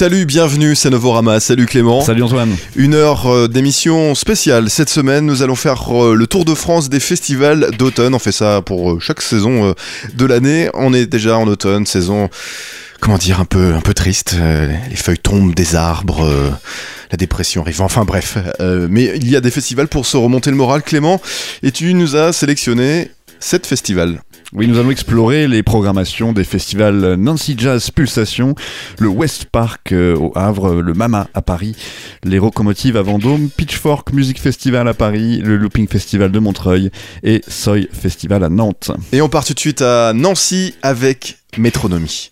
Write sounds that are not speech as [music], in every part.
Salut, bienvenue, c'est Novorama. Salut Clément. Salut Antoine. Une heure euh, d'émission spéciale. Cette semaine, nous allons faire euh, le tour de France des festivals d'automne. On fait ça pour euh, chaque saison de l'année. On est déjà en automne, saison, comment dire, un peu, un peu triste. Les feuilles tombent des arbres. La dépression arrive, enfin bref. mais il y a des festivals pour se remonter le moral, Clément. Et tu nous as sélectionné sept festivals. Oui, nous allons explorer les programmations des festivals Nancy Jazz Pulsation, le West Park euh, au Havre, le Mama à Paris, les Locomotives à Vendôme, Pitchfork Music Festival à Paris, le Looping Festival de Montreuil et Soy Festival à Nantes. Et on part tout de suite à Nancy avec Métronomie.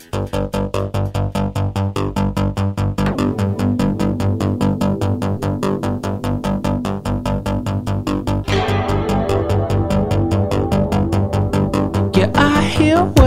you?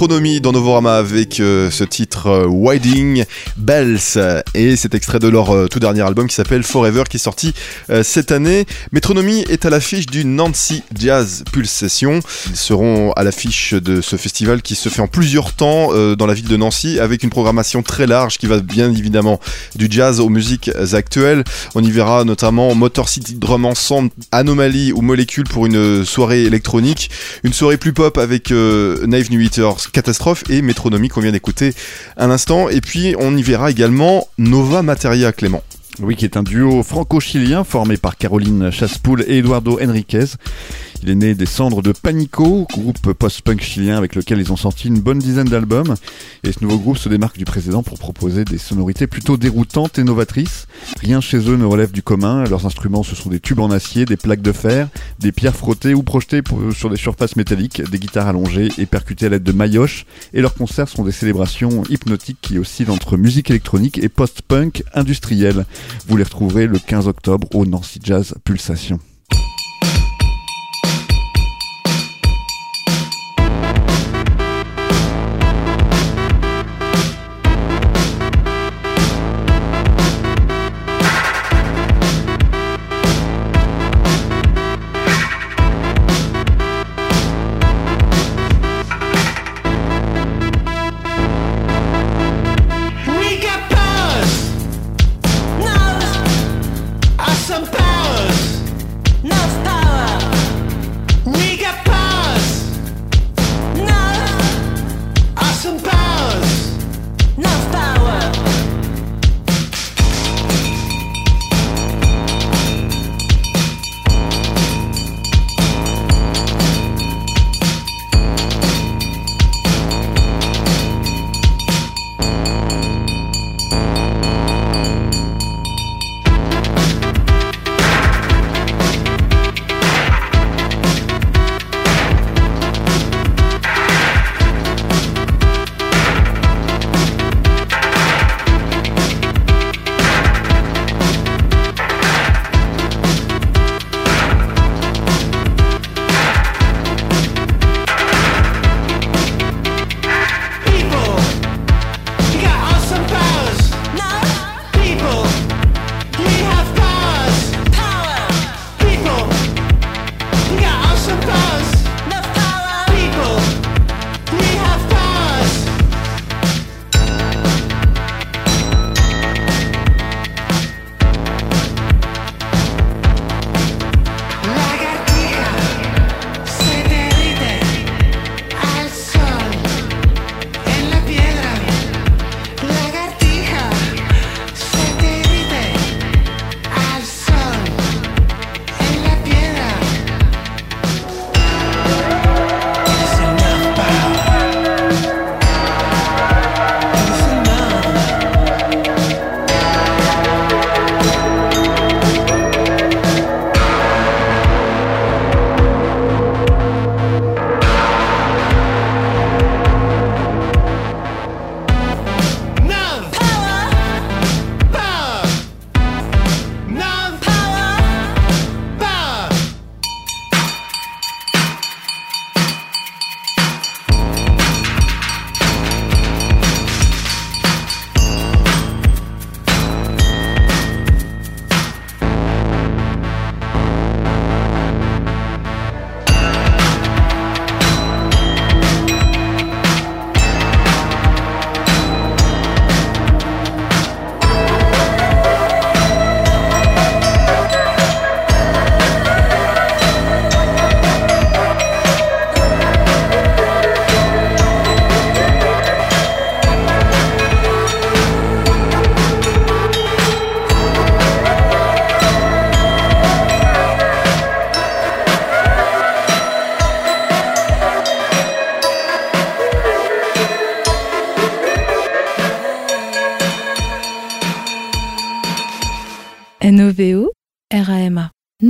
Métronomie dans Novorama avec euh, ce titre euh, Widing Bells et cet extrait de leur euh, tout dernier album qui s'appelle Forever qui est sorti cette année. Métronomie est à l'affiche du Nancy Jazz Pulsation. Ils seront à l'affiche de ce festival qui se fait en plusieurs temps dans la ville de Nancy avec une programmation très large qui va bien évidemment du jazz aux musiques actuelles. On y verra notamment Motor City Drum Ensemble, Anomaly ou Molécule pour une soirée électronique, une soirée plus pop avec Nave New Catastrophe et Métronomie qu'on vient d'écouter un instant. Et puis on y verra également Nova Materia Clément. Oui, qui est un duo franco-chilien formé par Caroline Chaspoul et Eduardo Enriquez. Il est né des cendres de Panico, groupe post-punk chilien avec lequel ils ont sorti une bonne dizaine d'albums. Et ce nouveau groupe se démarque du précédent pour proposer des sonorités plutôt déroutantes et novatrices. Rien chez eux ne relève du commun. Leurs instruments, ce sont des tubes en acier, des plaques de fer, des pierres frottées ou projetées sur des surfaces métalliques, des guitares allongées et percutées à l'aide de maillotches. Et leurs concerts sont des célébrations hypnotiques qui oscillent entre musique électronique et post-punk industriel. Vous les retrouverez le 15 octobre au Nancy Jazz Pulsation.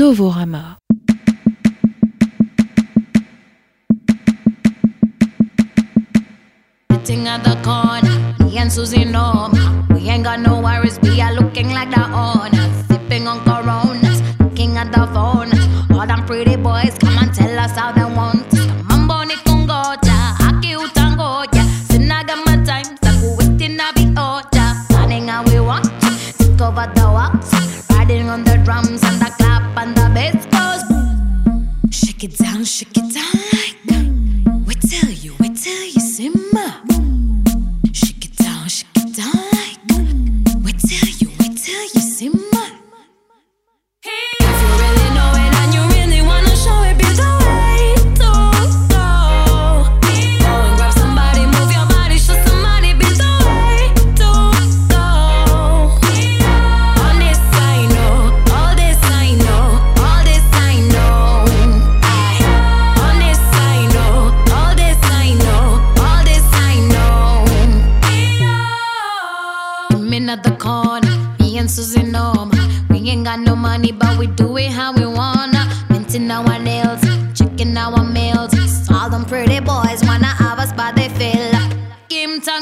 Novorama. Sitting at the corner,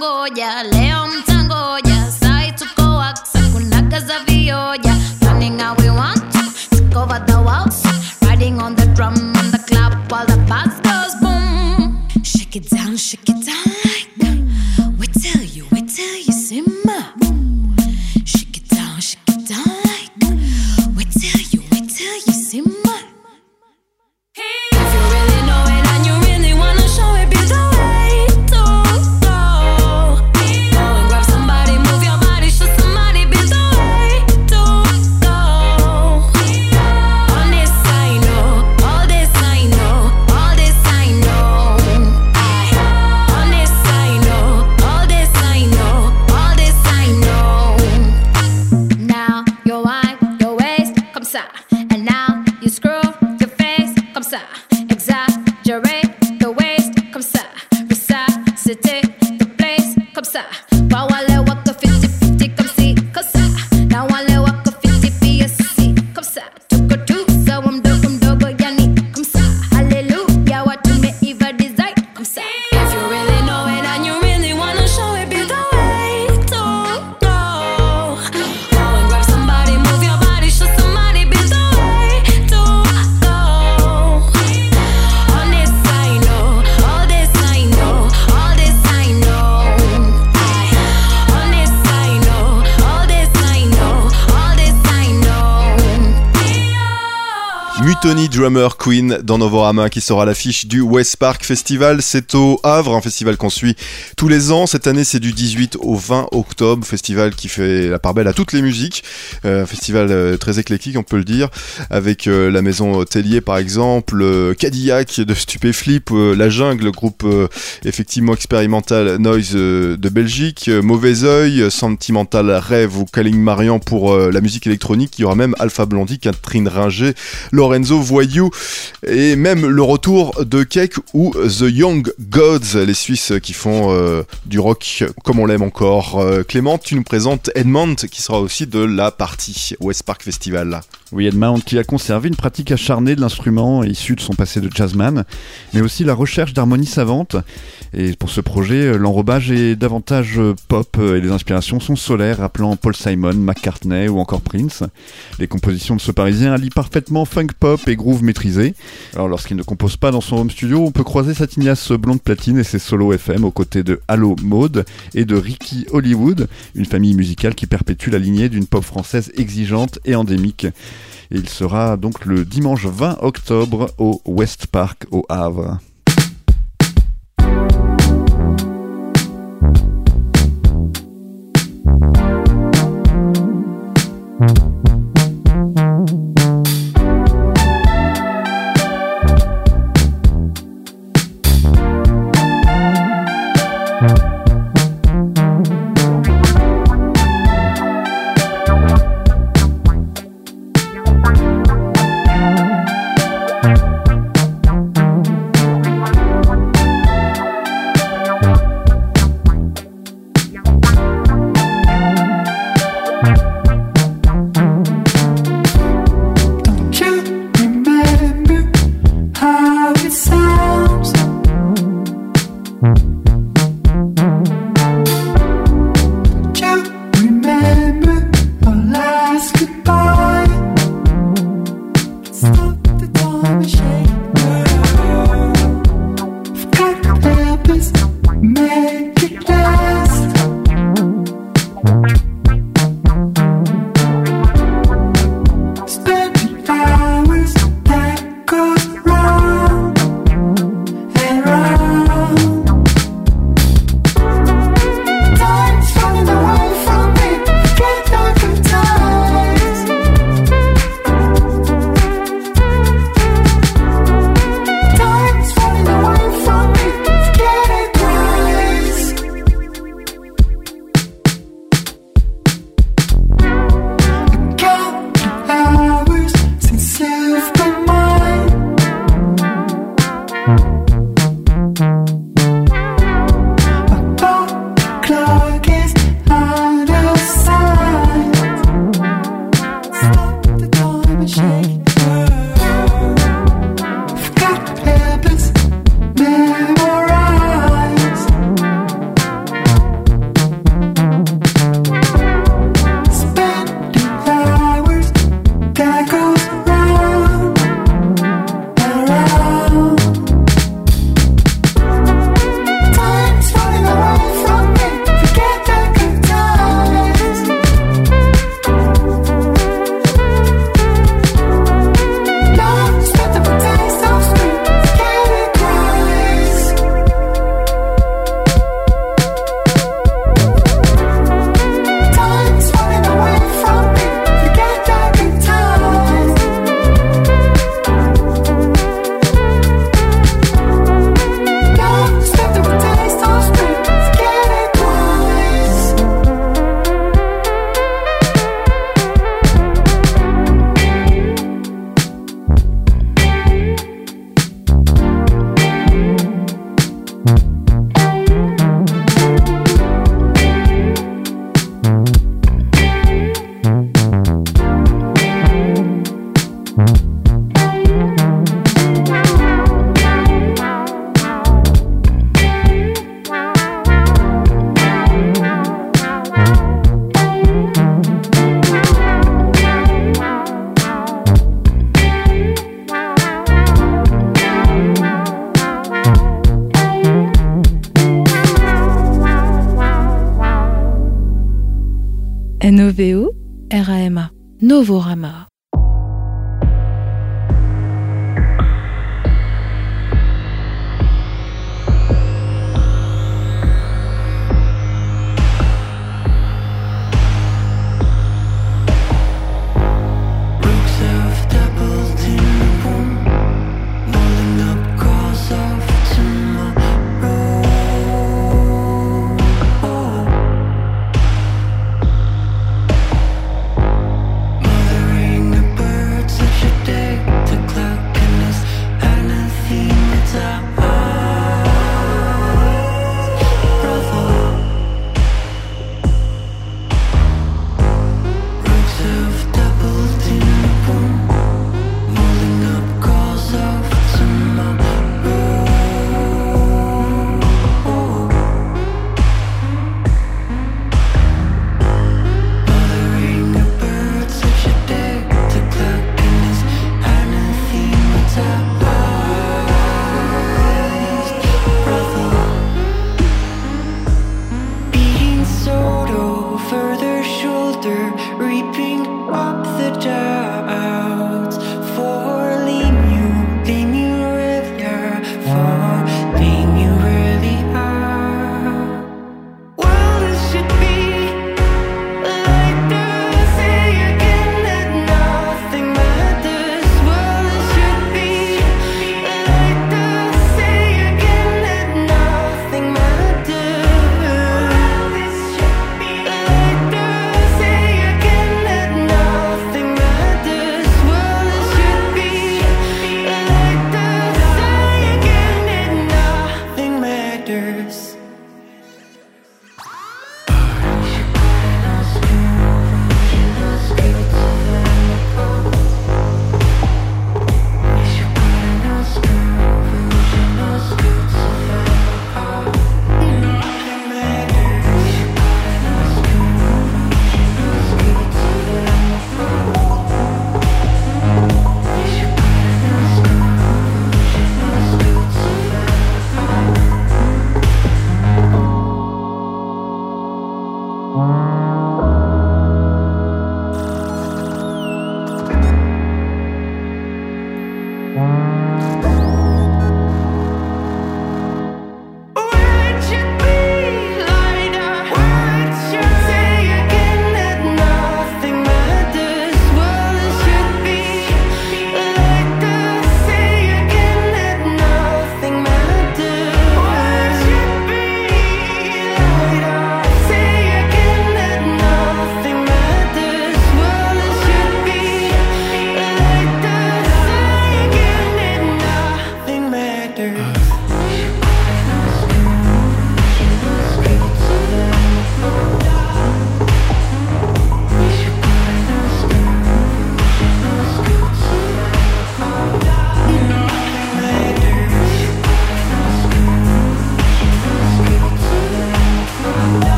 mtangoja, leo mtangoja, sai tuko waksa, kunaga za vioja, running how we want to, take over the world, riding on the drum on the club while the bass goes boom. Shake it down, shake it down. Dans Novorama qui sera l'affiche du West Park Festival. C'est au Havre, un festival qu'on suit tous les ans. Cette année, c'est du 18 au 20 octobre. Festival qui fait la part belle à toutes les musiques. Euh, un festival euh, très éclectique, on peut le dire, avec euh, la maison Tellier par exemple, Cadillac de Stupéflip, La Jungle, groupe effectivement expérimental Noise de Belgique, Mauvais Oeil, Sentimental Rêve ou Calling Marian pour la musique électronique. Il y aura même Alpha Blondie, Catherine Ringer, Lorenzo Voyou et même le retour de Cake ou The Young Gods, les Suisses qui font euh, du rock comme on l'aime encore. Euh, Clément, tu nous présentes Edmond qui sera aussi de la partie West Park Festival. Oui, Edmond qui a conservé une pratique acharnée de l'instrument issu de son passé de jazzman, mais aussi la recherche d'harmonie savante. Et pour ce projet, euh, l'enrobage est davantage euh, pop euh, et les inspirations sont solaires, rappelant Paul Simon, McCartney ou encore Prince. Les compositions de ce Parisien allient parfaitement funk pop et groove maîtrisé. Alors lorsqu'il ne compose pas dans son home studio, on peut croiser sa tignasse blonde platine et ses solos FM aux côtés de Halo Maude et de Ricky Hollywood, une famille musicale qui perpétue la lignée d'une pop française exigeante et endémique. Il sera donc le dimanche 20 octobre au West Park au Havre.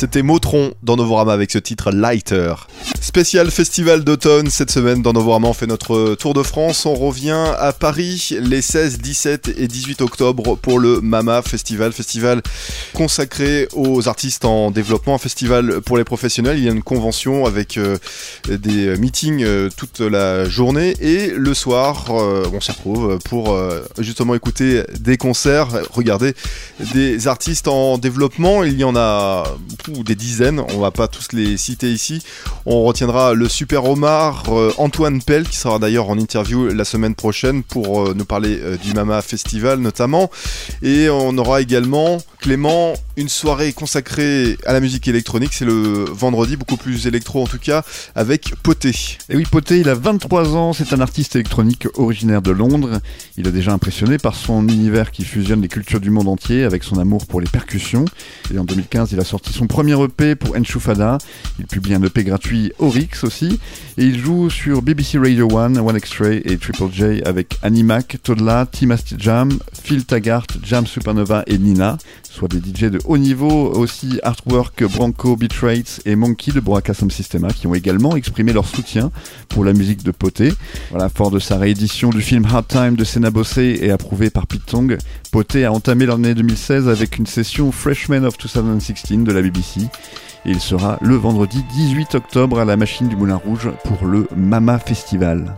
C'était Motron dans Novorama avec ce titre Lighter. Spécial festival d'automne cette semaine dans Novorama, on fait notre tour de France. On revient à Paris les 16, 17 et 18 octobre pour le Mama Festival. Festival consacré aux artistes en développement, un festival pour les professionnels. Il y a une convention avec euh, des meetings euh, toute la journée et le soir, euh, on s'y retrouve pour justement écouter des concerts, regarder des artistes en développement. Il y en a des dizaines, on va pas tous les citer ici. On retiendra le Super Omar, euh, Antoine Pell, qui sera d'ailleurs en interview la semaine prochaine pour euh, nous parler euh, du Mama Festival notamment. Et on aura également Clément, une soirée consacrée à la musique électronique. C'est le vendredi, beaucoup plus électro en tout cas, avec Poté. Et oui, Poté, il a 23 ans, c'est un artiste électronique originaire de Londres. Il a déjà impressionné par son univers qui fusionne les cultures du monde entier avec son amour pour les percussions. Et en 2015, il a sorti son premier EP pour Enchufada. Il publie un EP gratuit Oryx aussi. Et il joue sur BBC Radio 1, One X-Ray et Triple J avec Animac, Todla, Tim Jam, Phil Taggart, Jam Supernova et Nina, soit des DJ de haut niveau aussi Artwork, Branco, Beatrates et Monkey de Boraka Sound Systema qui ont également exprimé leur soutien pour la musique de Poté. Voilà, fort de sa réédition du film Hard Time de Senna Bossé et approuvé par Pete Tong, Poté a entamé l'année 2016 avec une session Freshman of 2016 de la BBC. Il sera le vendredi 18 octobre à la machine du Moulin Rouge pour le Mama Festival.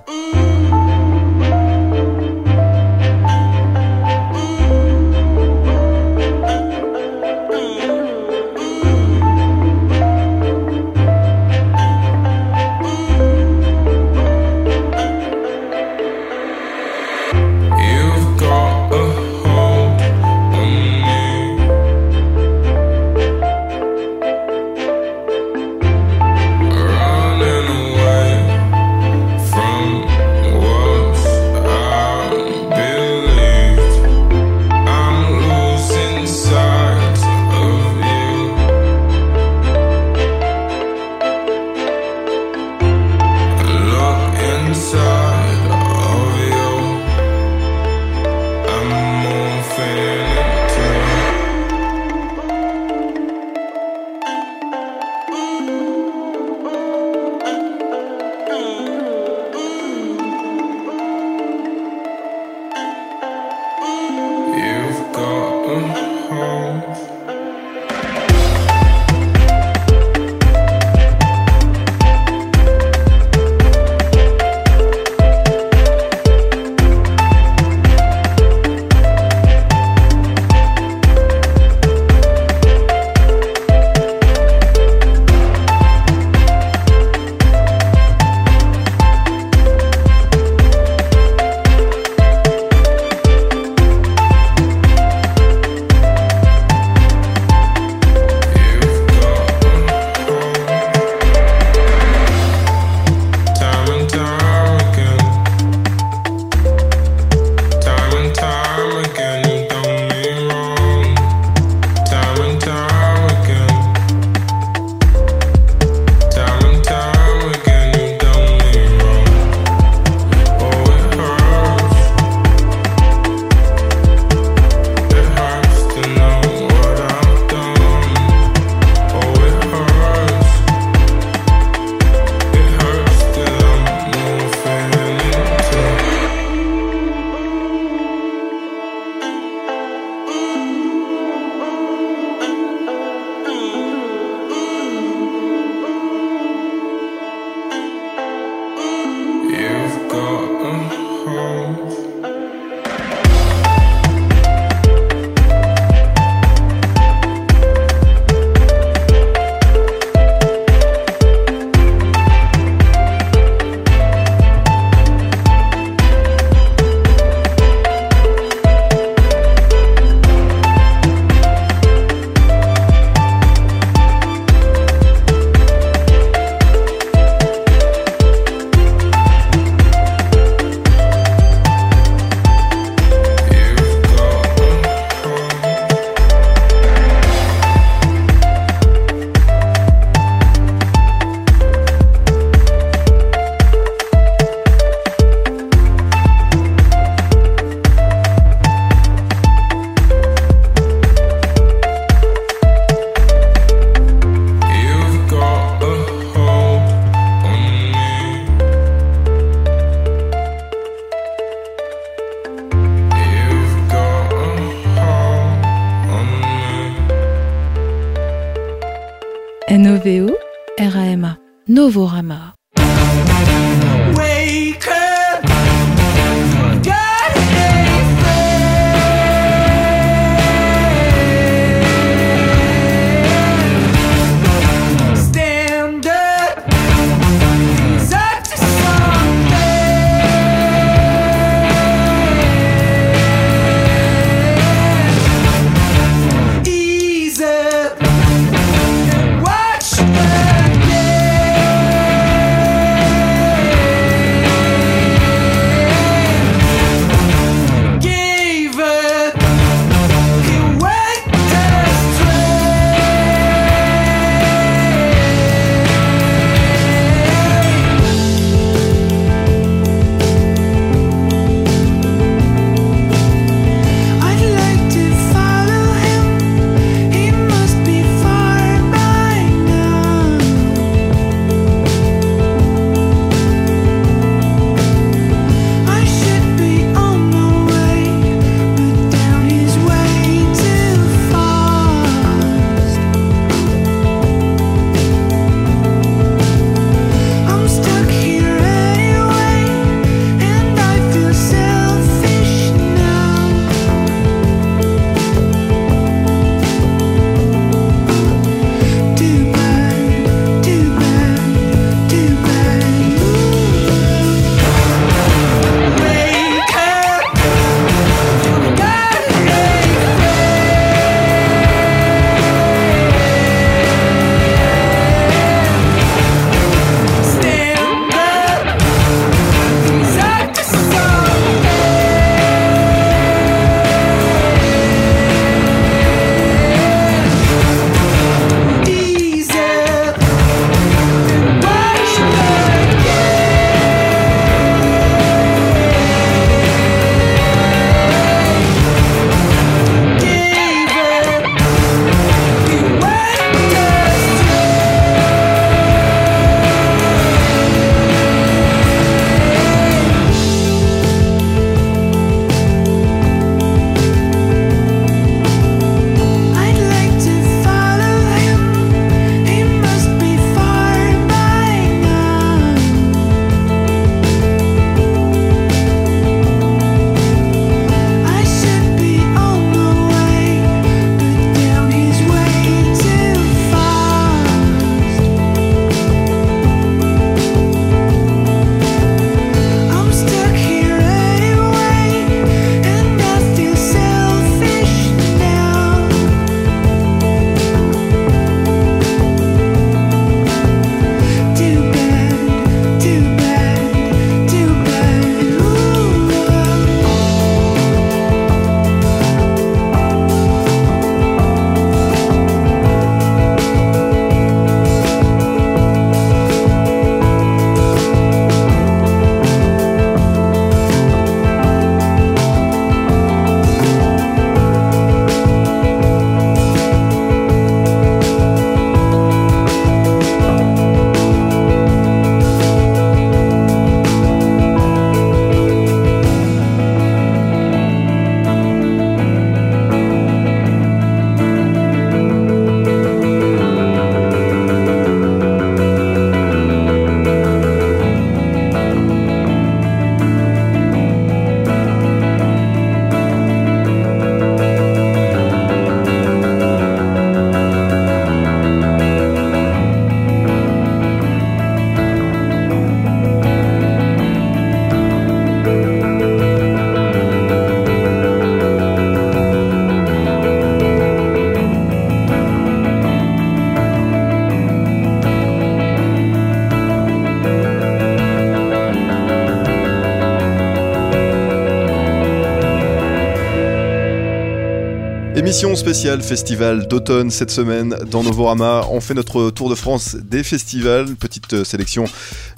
Émission spéciale festival d'automne cette semaine dans Novorama. On fait notre tour de France des festivals. Petite euh, sélection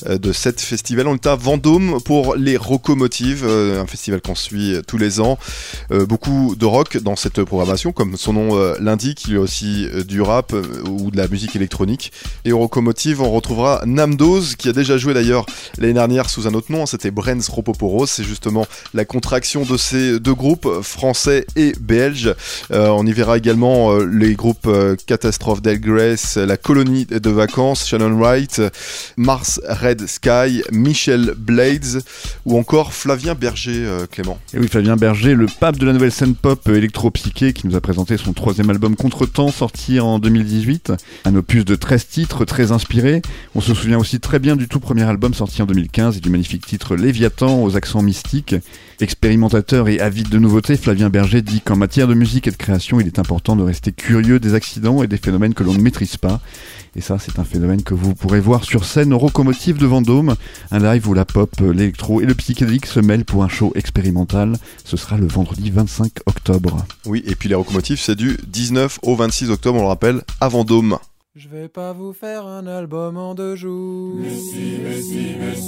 euh, de sept festivals. On est à Vendôme pour les Rocomotives, euh, un festival qu'on suit tous les ans. Beaucoup de rock dans cette programmation, comme son nom l'indique. Il y a aussi du rap ou de la musique électronique. Et aux Rocomotives, on retrouvera Namdoz, qui a déjà joué d'ailleurs l'année dernière sous un autre nom. C'était Brens Ropoporos. C'est justement la contraction de ces deux groupes, français et belges. Euh, on y verra également euh, les groupes euh, Catastrophe Del Grace, La Colonie de Vacances, Shannon Wright, Mars Red Sky, Michel Blades ou encore Flavien Berger, euh, Clément. Et oui, Fabien Berger, le pape de la nouvelle scène pop électro-psyché, qui nous a présenté son troisième album Contretemps, sorti en 2018. Un opus de 13 titres, très inspiré. On se souvient aussi très bien du tout premier album sorti en 2015 et du magnifique titre Léviathan aux accents mystiques. Expérimentateur et avide de nouveautés, Flavien Berger dit qu'en matière de musique et de création, il est important de rester curieux des accidents et des phénomènes que l'on ne maîtrise pas. Et ça, c'est un phénomène que vous pourrez voir sur scène au Rocomotive de Vendôme, un live où la pop, l'électro et le psychédélique se mêlent pour un show expérimental. Ce sera le vendredi 25 octobre. Oui, et puis les Rocomotives, c'est du 19 au 26 octobre, on le rappelle, à Vendôme. Je vais pas vous faire un album en deux jours. Deadline,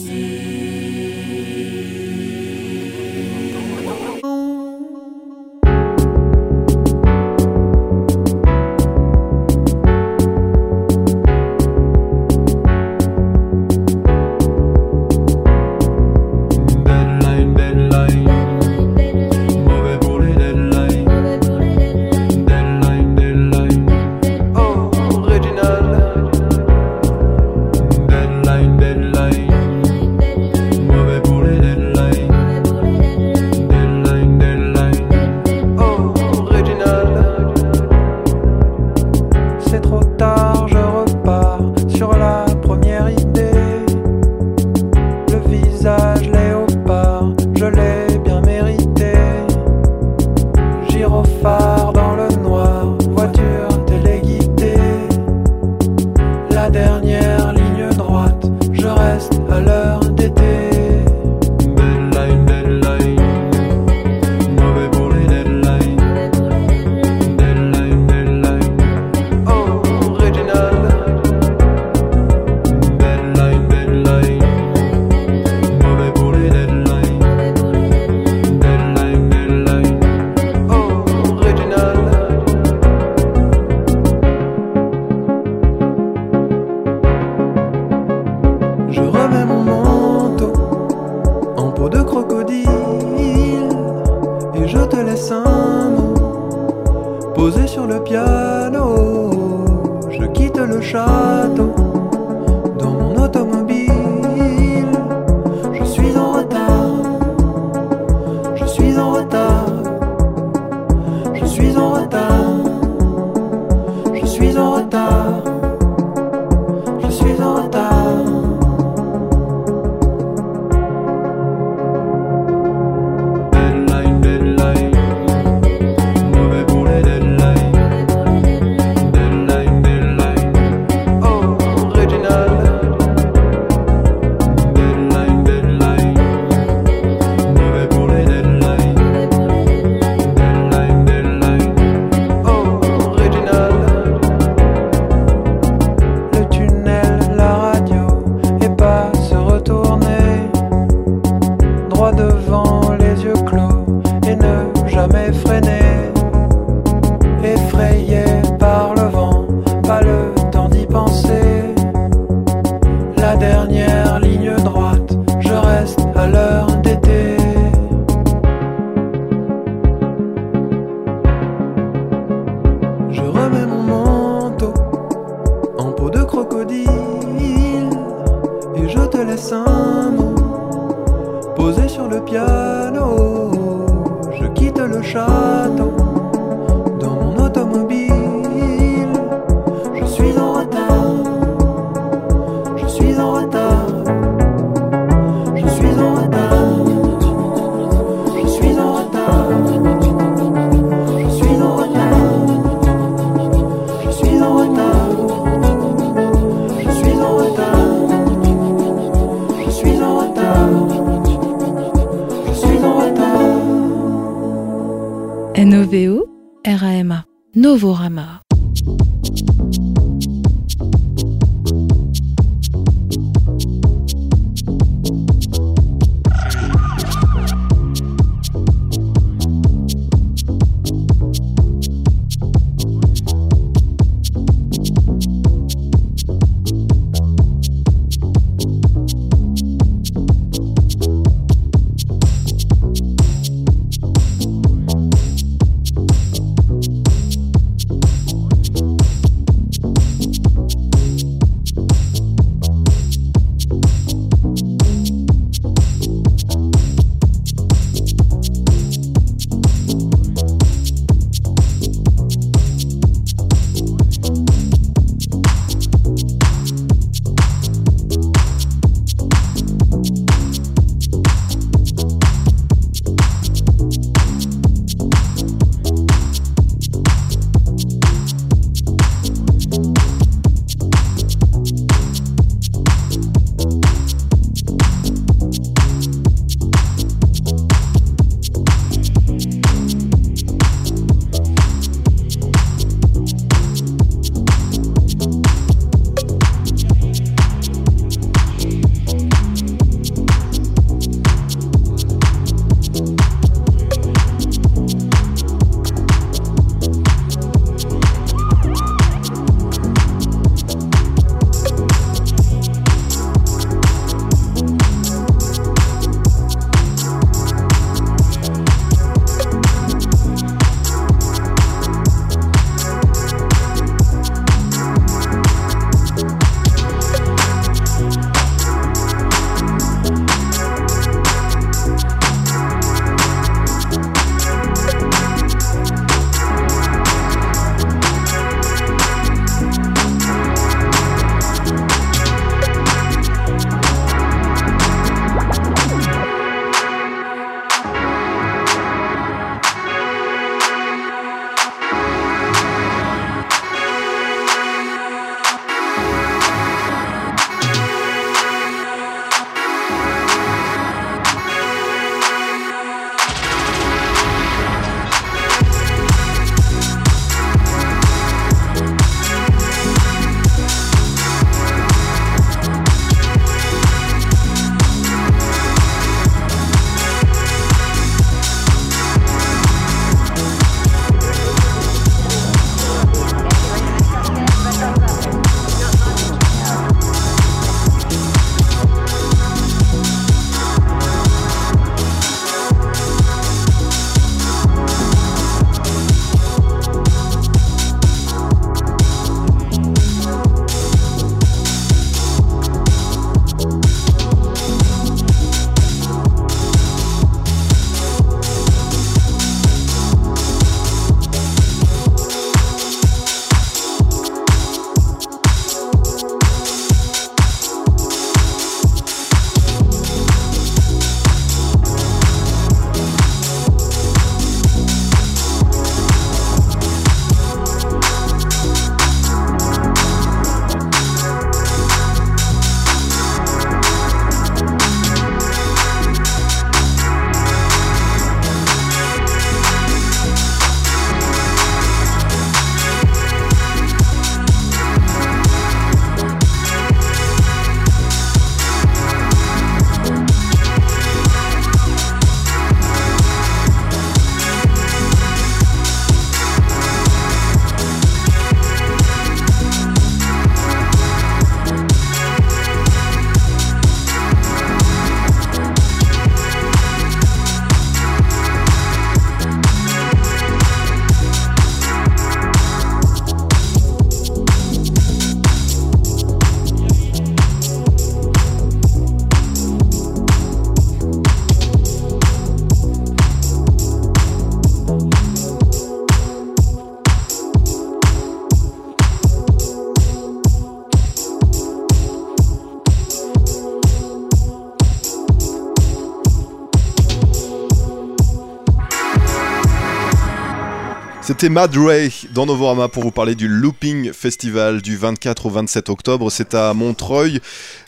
C'était Mad Ray dans Novorama pour vous parler du Looping Festival du 24 au 27 octobre. C'est à Montreuil.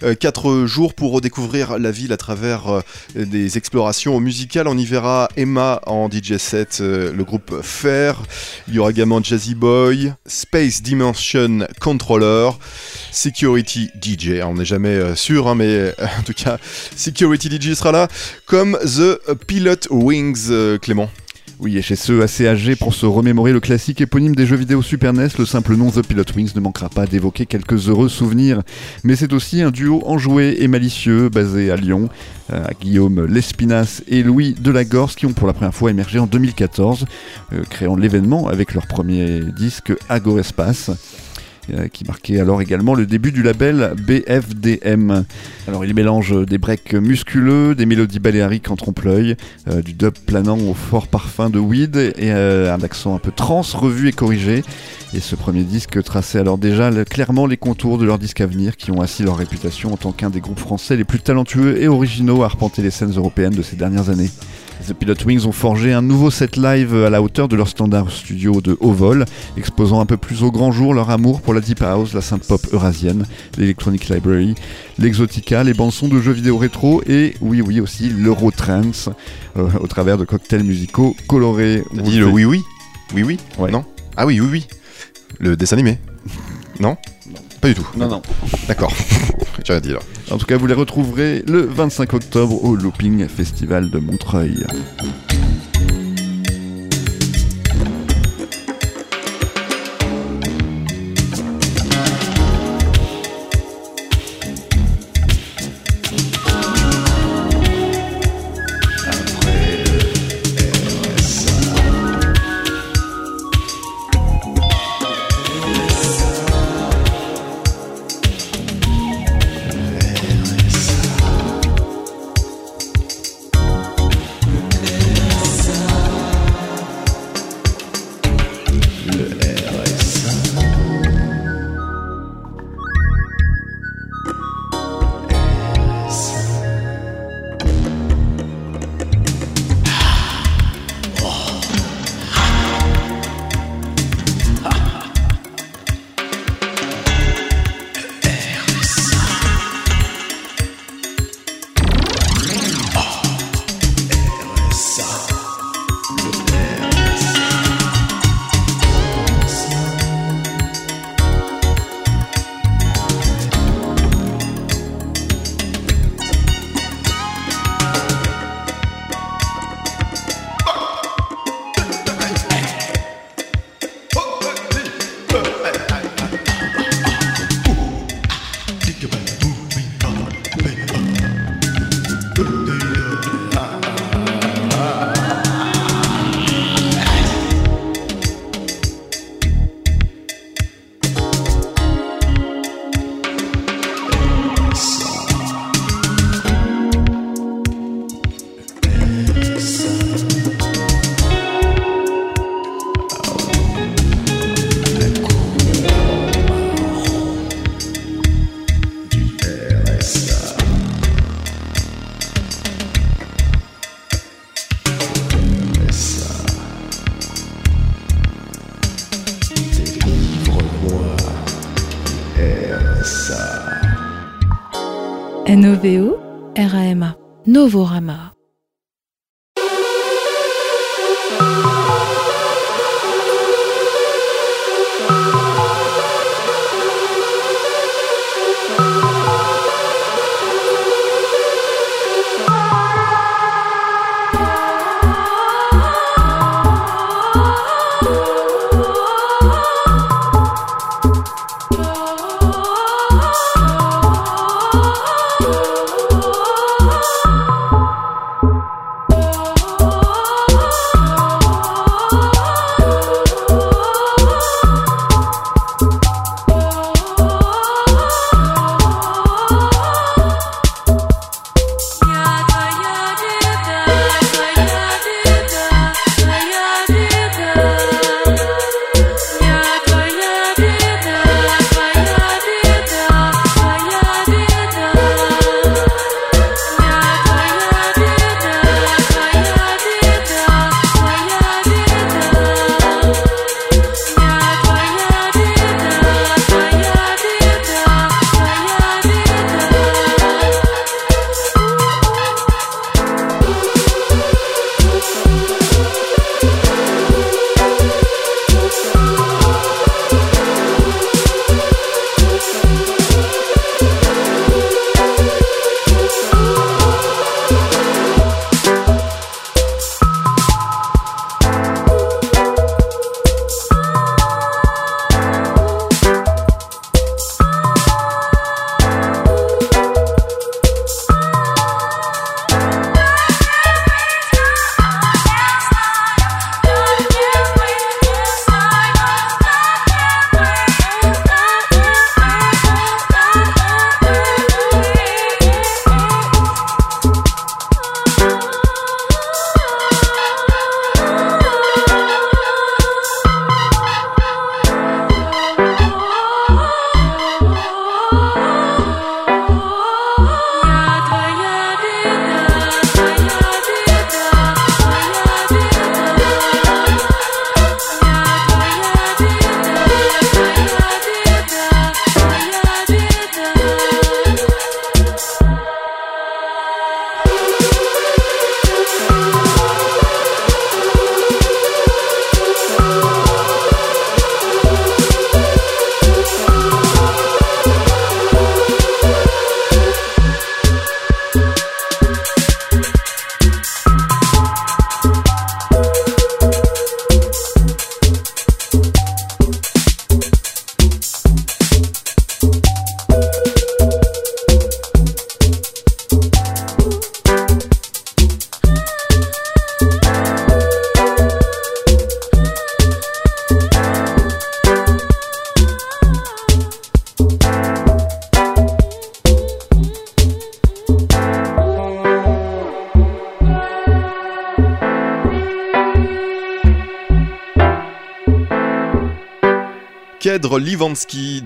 Euh, quatre jours pour redécouvrir la ville à travers euh, des explorations musicales. On y verra Emma en DJ set, euh, le groupe Fair. Il y aura également Jazzy Boy, Space Dimension Controller, Security DJ. On n'est jamais euh, sûr, hein, mais en tout cas, Security DJ sera là, comme The Pilot Wings, Clément. Oui, et chez ceux assez âgés pour se remémorer le classique éponyme des jeux vidéo Super NES, le simple nom The Pilot Wings ne manquera pas d'évoquer quelques heureux souvenirs. Mais c'est aussi un duo enjoué et malicieux basé à Lyon, euh, à Guillaume Lespinasse et Louis Delagorce qui ont pour la première fois émergé en 2014, euh, créant l'événement avec leur premier disque Agorespace. Euh, qui marquait alors également le début du label BFDM. Alors il mélange des breaks musculeux, des mélodies baléariques en trompe-l'œil, euh, du dub planant au fort parfum de weed et euh, un accent un peu trans revu et corrigé. Et ce premier disque traçait alors déjà clairement les contours de leur disque à venir qui ont assis leur réputation en tant qu'un des groupes français les plus talentueux et originaux à arpenter les scènes européennes de ces dernières années. The Pilot Wings ont forgé un nouveau set live à la hauteur de leur standard studio de haut vol, exposant un peu plus au grand jour leur amour pour la deep house, la synth pop eurasienne, l'electronic library, l'exotica, les bandes son de jeux vidéo rétro et oui oui aussi l'eurotrance euh, au travers de cocktails musicaux colorés. T'as On dit le oui oui Oui oui Ouais. Non Ah oui, oui, oui. Le dessin animé Non Pas du tout. Non non. D'accord. [laughs] J'ai rien dit là. En tout cas, vous les retrouverez le 25 octobre au Looping Festival de Montreuil. Novorama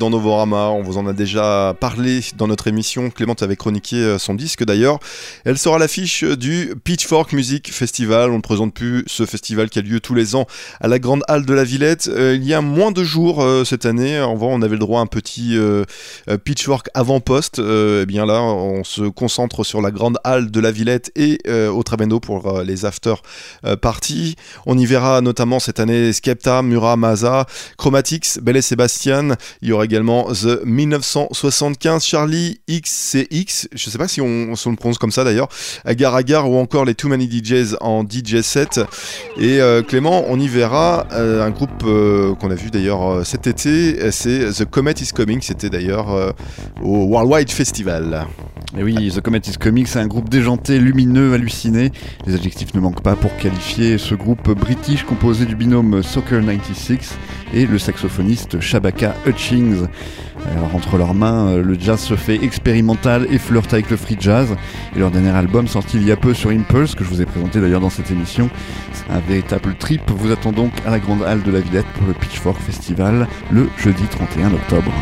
dans Novorama. On vous en a déjà parlé dans notre émission. Clément avait chroniqué euh, son disque d'ailleurs. Elle sera l'affiche du Pitchfork Music Festival. On ne présente plus ce festival qui a lieu tous les ans à la Grande Halle de la Villette. Euh, il y a moins de jours euh, cette année. On avait le droit à un petit Pitchfork avant-poste. Euh, eh bien là, on se concentre sur la Grande Halle de la Villette et au Trabendo pour les after parties. On y verra notamment cette année Skepta, Mura, Maza, Chromatics, Belle et Sébastien. Il y aura également The 1975, Charlie XCX. Je sais pas si on, si le prononce comme ça d'ailleurs. Agar Agar ou encore les Too Many DJs en DJ set. Et euh, Clément, on y verra euh, un groupe euh, qu'on a vu d'ailleurs cet été. C'est The Comet is Coming. C'était d'ailleurs au Worldwide Festival. Et oui, The Comet is Coming, c'est un groupe déjanté, lumineux, halluciné. Les adjectifs ne manquent pas pour qualifier ce groupe british composé du binôme Soccer 96 et le saxophoniste Shabaka Hutchings. Alors, entre leurs mains, euh, le jazz se fait expérimental et flirte avec le free jazz. Et leur dernier album, sorti il y a peu sur Impulse, que je vous ai présenté d'ailleurs dans cette émission, c'est un véritable trip. Vous attend donc à la Grande Halle de la Villette pour le Pitchfork Festival le jeudi 31 octobre.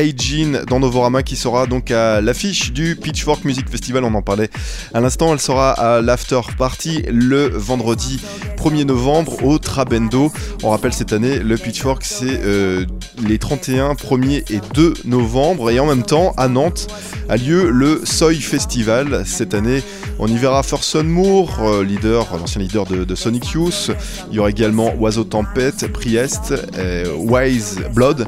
Ae-jin dans Novorama qui sera donc à l'affiche du Pitchfork Music Festival. On en parlait à l'instant. Elle sera à l'after party le vendredi 1er novembre au Trabendo. On rappelle cette année, le Pitchfork c'est euh, les 31, 1er et 2 novembre. Et en même temps, à Nantes, a lieu le Soy Festival. Cette année, on y verra Ferson Moore, euh, leader, l'ancien leader de, de Sonic Youth. Il y aura également Oiseau Tempête, Priest, euh, Wise Blood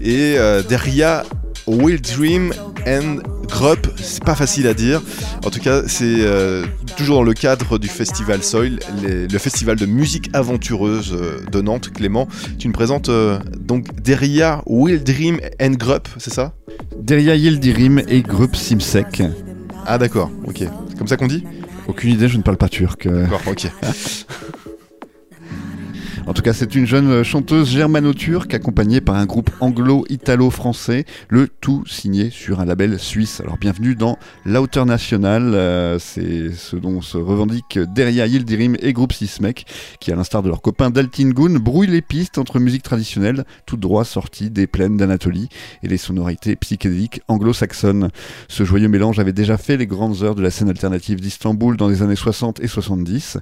et euh, Deria Will Dream and Grup, c'est pas facile à dire. En tout cas, c'est euh, toujours dans le cadre du festival Soil, les- le festival de musique aventureuse euh, de Nantes. Clément, tu me présentes euh, donc Deria Will Dream and Grup, c'est ça? Deria Yildirim et groupe Simsek. Ah d'accord, ok. C'est comme ça qu'on dit? Aucune idée, je ne parle pas turc. D'accord, ok. [laughs] En tout cas, c'est une jeune chanteuse germano-turque accompagnée par un groupe anglo-italo-français, le tout signé sur un label suisse. Alors bienvenue dans l'Outer National, euh, c'est ce dont se revendiquent Deria Yildirim et groupe Sismek, qui à l'instar de leurs copains d'Altingun brouillent les pistes entre musique traditionnelle, tout droit sortie des plaines d'Anatolie, et les sonorités psychédéliques anglo-saxonnes. Ce joyeux mélange avait déjà fait les grandes heures de la scène alternative d'Istanbul dans les années 60 et 70,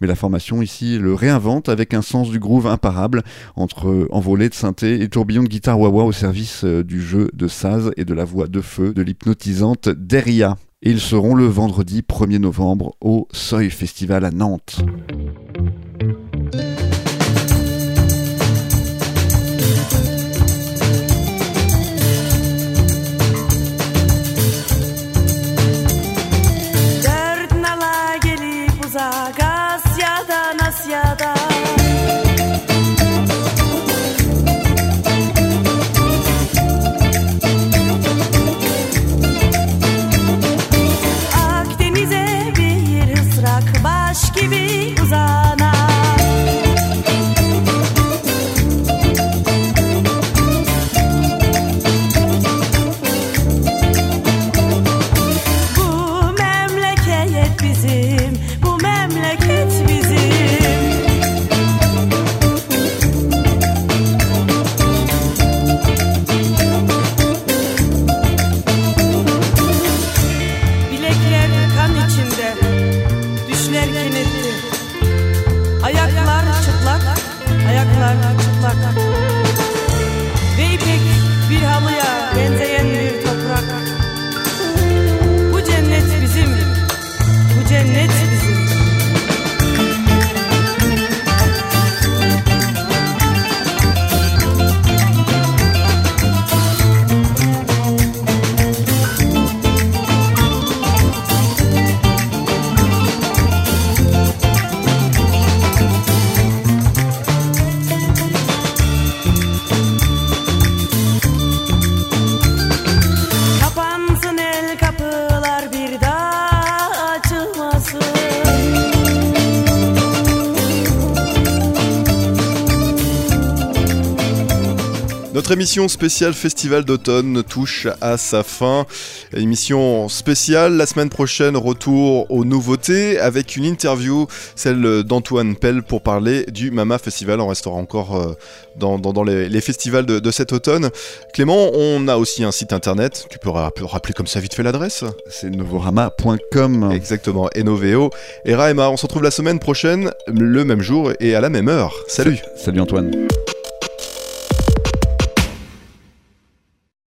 mais la formation ici le réinvente avec un sens du groove imparable entre envolée de synthé et tourbillon de guitare wah-wah au service euh, du jeu de saz et de la voix de feu de l'hypnotisante Deria. Et ils seront le vendredi 1er novembre au Soy Festival à Nantes. Émission spéciale Festival d'automne touche à sa fin. Émission spéciale la semaine prochaine, retour aux nouveautés avec une interview, celle d'Antoine Pell pour parler du Mama Festival. On restera encore euh, dans, dans- dans les, les festivals de, de cet automne. Clément, on a aussi un site internet. Tu peux ra- rappeler comme ça vite fait l'adresse? C'est novorama.com. Exactement, Enoveo et Raema. On se retrouve la semaine prochaine, le même jour et à la même heure. Salut Salut Antoine.